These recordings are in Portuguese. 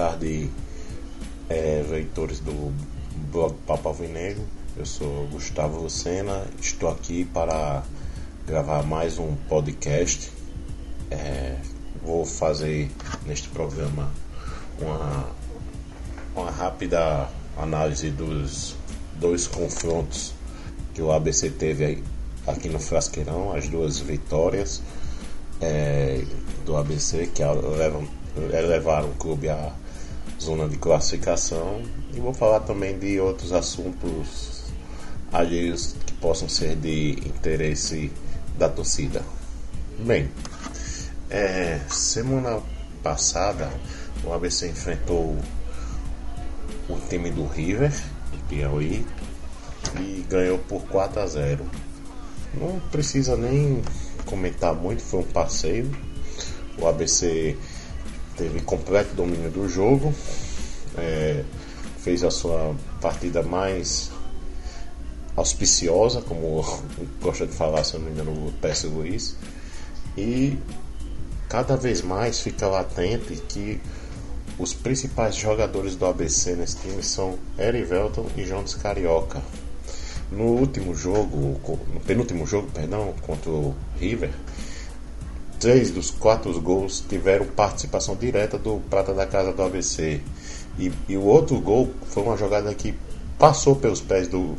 tarde, é, leitores do blog Papo Alvinegro. Eu sou Gustavo Lucena, estou aqui para gravar mais um podcast. É, vou fazer neste programa uma, uma rápida análise dos dois confrontos que o ABC teve aqui no Frasqueirão, as duas vitórias é, do ABC que levam, levaram o clube à zona de classificação e vou falar também de outros assuntos alheios que possam ser de interesse da torcida. Bem, é, semana passada o ABC enfrentou o time do River, de Piauí, e ganhou por 4 a 0. Não precisa nem comentar muito, foi um passeio. O ABC teve completo domínio do jogo, é, fez a sua partida mais auspiciosa, como gosta de falar, se não me engano, o Luiz, e cada vez mais fica latente que os principais jogadores do ABC nesse time são Erivelton e Jones Carioca. No último jogo, no penúltimo jogo, perdão, contra o River, três dos quatro gols tiveram participação direta do Prata da Casa do ABC. E, e o outro gol foi uma jogada que passou pelos pés do,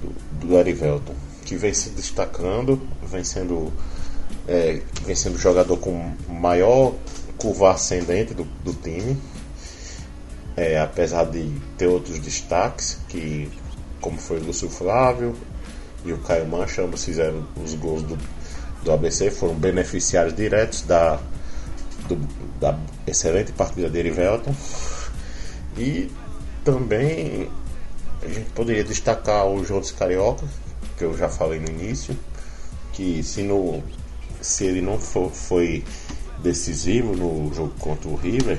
do, do que vem se destacando, vem sendo, é, vem sendo jogador com maior curva ascendente do, do time. É, apesar de ter outros destaques que como foi o Lúcio Flávio e o Caio Mancha, ambos fizeram os gols do, do ABC, foram beneficiários diretos da, do, da excelente partida de Erivelton. E também a gente poderia destacar o Jones Carioca, que eu já falei no início, que se, no, se ele não for, foi decisivo no jogo contra o River,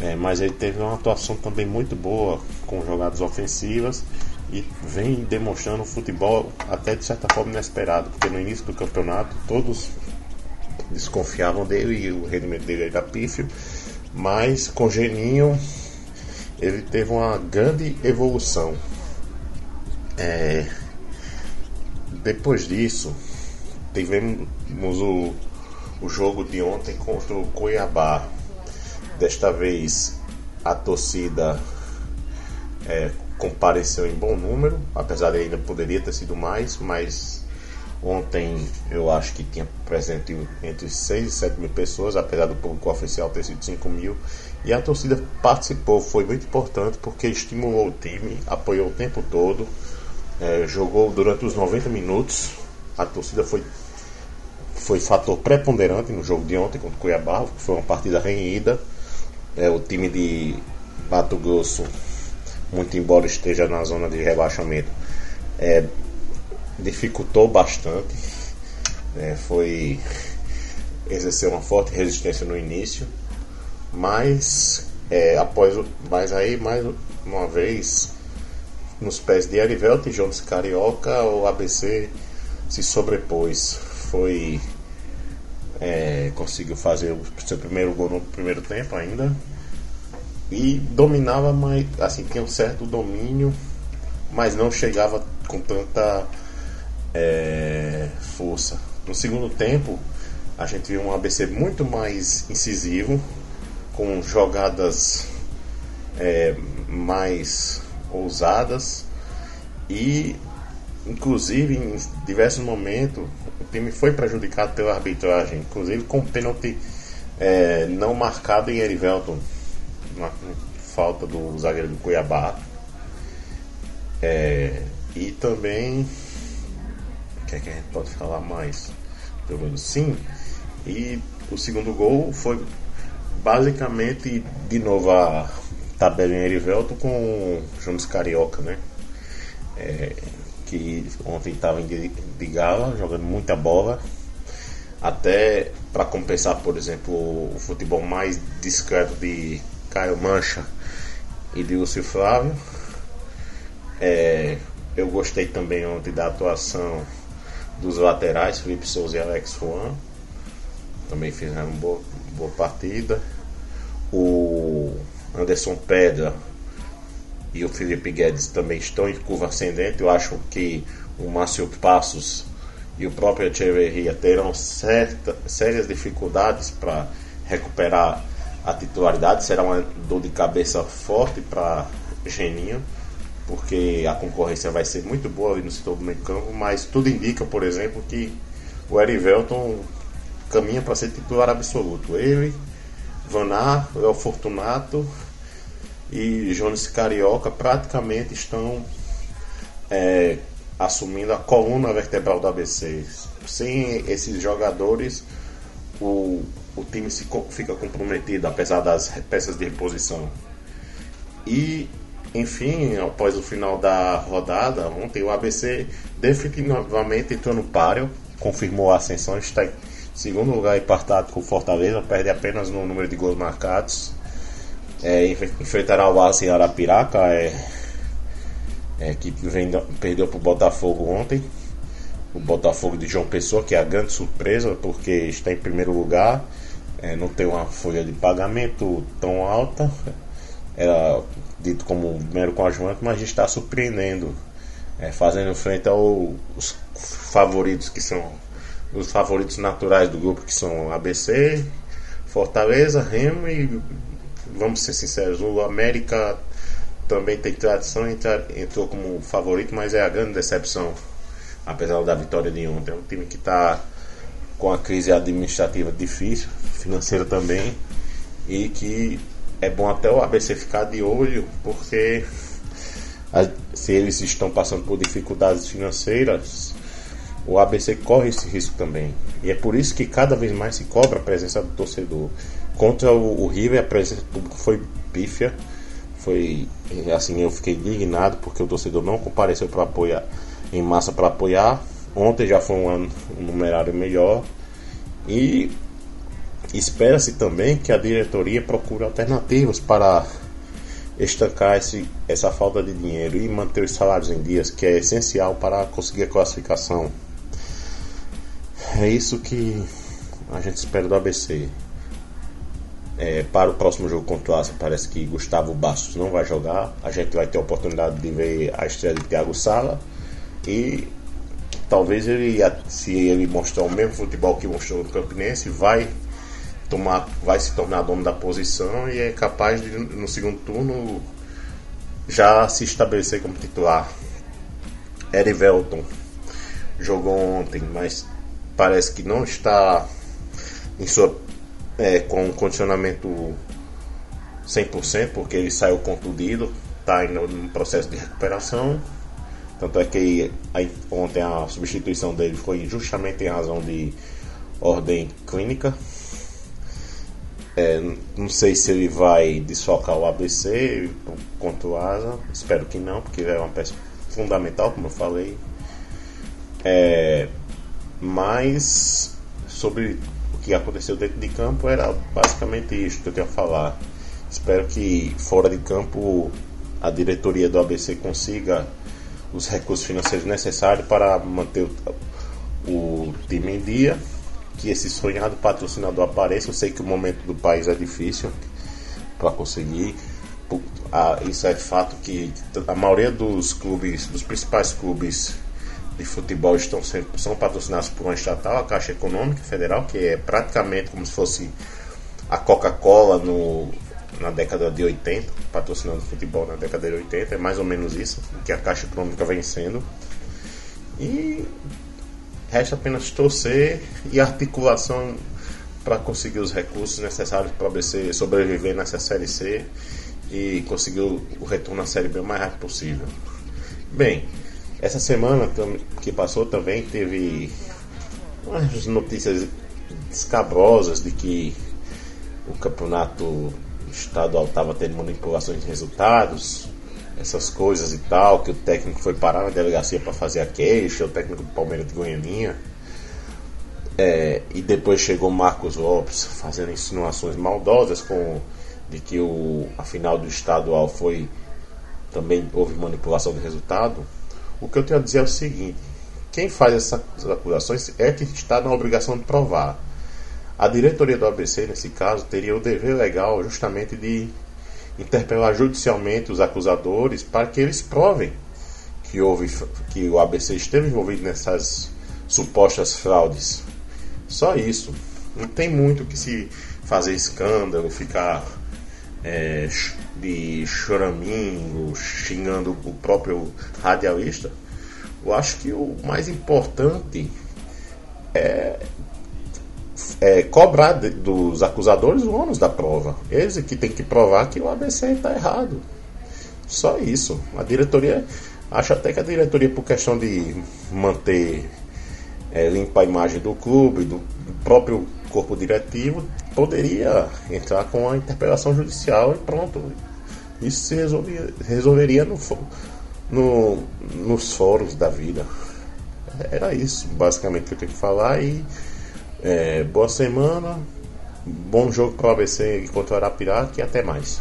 é, mas ele teve uma atuação também muito boa com jogadas ofensivas e vem demonstrando futebol até de certa forma inesperado, porque no início do campeonato todos desconfiavam dele e o rendimento dele era pífio, mas com Geninho ele teve uma grande evolução. É, depois disso, tivemos o, o jogo de ontem contra o Cuiabá Desta vez a torcida é, compareceu em bom número, apesar de ainda poderia ter sido mais, mas ontem eu acho que tinha presente entre 6 e 7 mil pessoas, apesar do público oficial ter sido 5 mil. E a torcida participou, foi muito importante porque estimulou o time, apoiou o tempo todo, é, jogou durante os 90 minutos. A torcida foi, foi fator preponderante no jogo de ontem contra o Cuiabá, foi uma partida renhida é, o time de Mato Grosso, muito embora esteja na zona de rebaixamento, é, dificultou bastante. É, foi exercer uma forte resistência no início, mas é, após mas aí mais uma vez nos pés de Arivelto e Jones Carioca o ABC se sobrepôs foi é, conseguiu fazer o seu primeiro gol no primeiro tempo ainda. E dominava, mas assim, tinha um certo domínio, mas não chegava com tanta é, força. No segundo tempo, a gente viu um ABC muito mais incisivo, com jogadas é, mais ousadas e inclusive em diversos momentos o time foi prejudicado pela arbitragem, inclusive com pênalti é, não marcado em Erivelton, uma falta do zagueiro do Cuiabá. É, e também o que, é que a gente pode falar mais? Pelo menos sim. E o segundo gol foi basicamente de novo a tabela em Erivelton com Jones Carioca, né? É, que ontem estava de gala, jogando muita bola. Até para compensar, por exemplo, o futebol mais discreto de Caio Mancha e de Lúcio Flávio. É, eu gostei também ontem da atuação dos laterais, Felipe Souza e Alex Juan. Também fizeram uma boa, boa partida. O Anderson Pedra e o Felipe Guedes também estão em curva ascendente. Eu acho que o Márcio Passos e o próprio Echeverria terão certa, sérias dificuldades para recuperar a titularidade. Será uma dor de cabeça forte para Geninho, porque a concorrência vai ser muito boa ali no setor do meio campo, mas tudo indica, por exemplo, que o Erivelton caminha para ser titular absoluto. Ele, Vanar, El Fortunato e Jones Carioca praticamente estão é, assumindo a coluna vertebral do ABC. Sem esses jogadores, o, o time se, fica comprometido, apesar das peças de reposição. E, enfim, após o final da rodada, ontem o ABC definitivamente entrou no páreo, confirmou a ascensão, está em segundo lugar empatado com o Fortaleza, perde apenas no número de gols marcados. É, enfrentará o Aço em Arapiraca, é, é, que vem, perdeu para o Botafogo ontem. O Botafogo de João Pessoa, que é a grande surpresa, porque está em primeiro lugar, é, não tem uma folha de pagamento tão alta. Era dito como mero conjunto, mas está surpreendendo, é, fazendo frente aos favoritos que são os favoritos naturais do grupo, que são ABC, Fortaleza, Remo e vamos ser sinceros, o América também tem tradição, entrou como favorito, mas é a grande decepção, apesar da vitória de ontem. É um time que está com a crise administrativa difícil, financeira também, e que é bom até o ABC ficar de olho, porque se eles estão passando por dificuldades financeiras, o ABC corre esse risco também. E é por isso que cada vez mais se cobra a presença do torcedor. Contra o, o River, a presença do público foi pífia foi assim eu fiquei indignado porque o torcedor não compareceu para apoiar em massa para apoiar ontem já foi um, um numerário melhor e espera-se também que a diretoria procure alternativas para estancar esse, essa falta de dinheiro e manter os salários em dias que é essencial para conseguir a classificação é isso que a gente espera do ABC é, para o próximo jogo contra o Asa, parece que Gustavo Bastos não vai jogar. A gente vai ter a oportunidade de ver a estreia de Thiago Sala. E talvez ele, se ele mostrar o mesmo futebol que mostrou no Campinense, vai tomar, vai se tornar dono da posição e é capaz de no segundo turno já se estabelecer como titular. Erivelton jogou ontem, mas parece que não está em sua é, com condicionamento 100%, porque ele saiu contundido, está no processo de recuperação. Tanto é que aí, ontem a substituição dele foi justamente em razão de ordem clínica. É, não sei se ele vai desfocar o ABC contra o Asa, espero que não, porque é uma peça fundamental, como eu falei. É, mas sobre que aconteceu dentro de campo era basicamente isso que eu tenho a falar. Espero que fora de campo a diretoria do ABC consiga os recursos financeiros necessários para manter o, o time em dia, que esse sonhado patrocinador apareça. Eu sei que o momento do país é difícil para conseguir. Isso é fato que a maioria dos clubes, dos principais clubes de futebol estão sendo, são patrocinados por uma estatal, a Caixa Econômica Federal, que é praticamente como se fosse a Coca-Cola no, na década de 80, patrocinando futebol na década de 80, é mais ou menos isso que a Caixa Econômica vem sendo. E resta apenas torcer e articulação para conseguir os recursos necessários para o sobreviver nessa Série C e conseguir o retorno à Série B o mais rápido possível. Bem, essa semana que passou também teve umas notícias escabrosas de que o campeonato estadual estava tendo manipulações de resultados, essas coisas e tal, que o técnico foi parar na delegacia para fazer a queixa, o técnico do Palmeiras de Goianinha. É, e depois chegou Marcos Lopes fazendo insinuações maldosas com de que o, a final do estadual foi também houve manipulação de resultado. O que eu tenho a dizer é o seguinte: quem faz essas acusações é que está na obrigação de provar. A diretoria do ABC, nesse caso, teria o dever legal justamente de interpelar judicialmente os acusadores para que eles provem que houve que o ABC esteve envolvido nessas supostas fraudes. Só isso. Não tem muito que se fazer escândalo, ficar é, de choramingo, xingando o próprio radialista. Eu acho que o mais importante é, é cobrar de, dos acusadores o ônus da prova. Eles que tem que provar que o ABC está errado. Só isso. A diretoria, acho até que a diretoria, por questão de manter é, limpa a imagem do clube, do, próprio corpo diretivo, poderia entrar com a interpelação judicial e pronto. Isso se resolveria, resolveria no, no, nos fóruns da vida. Era isso, basicamente, que eu tenho que falar. E é, boa semana, bom jogo para o ABC contra o Arapiraca e até mais.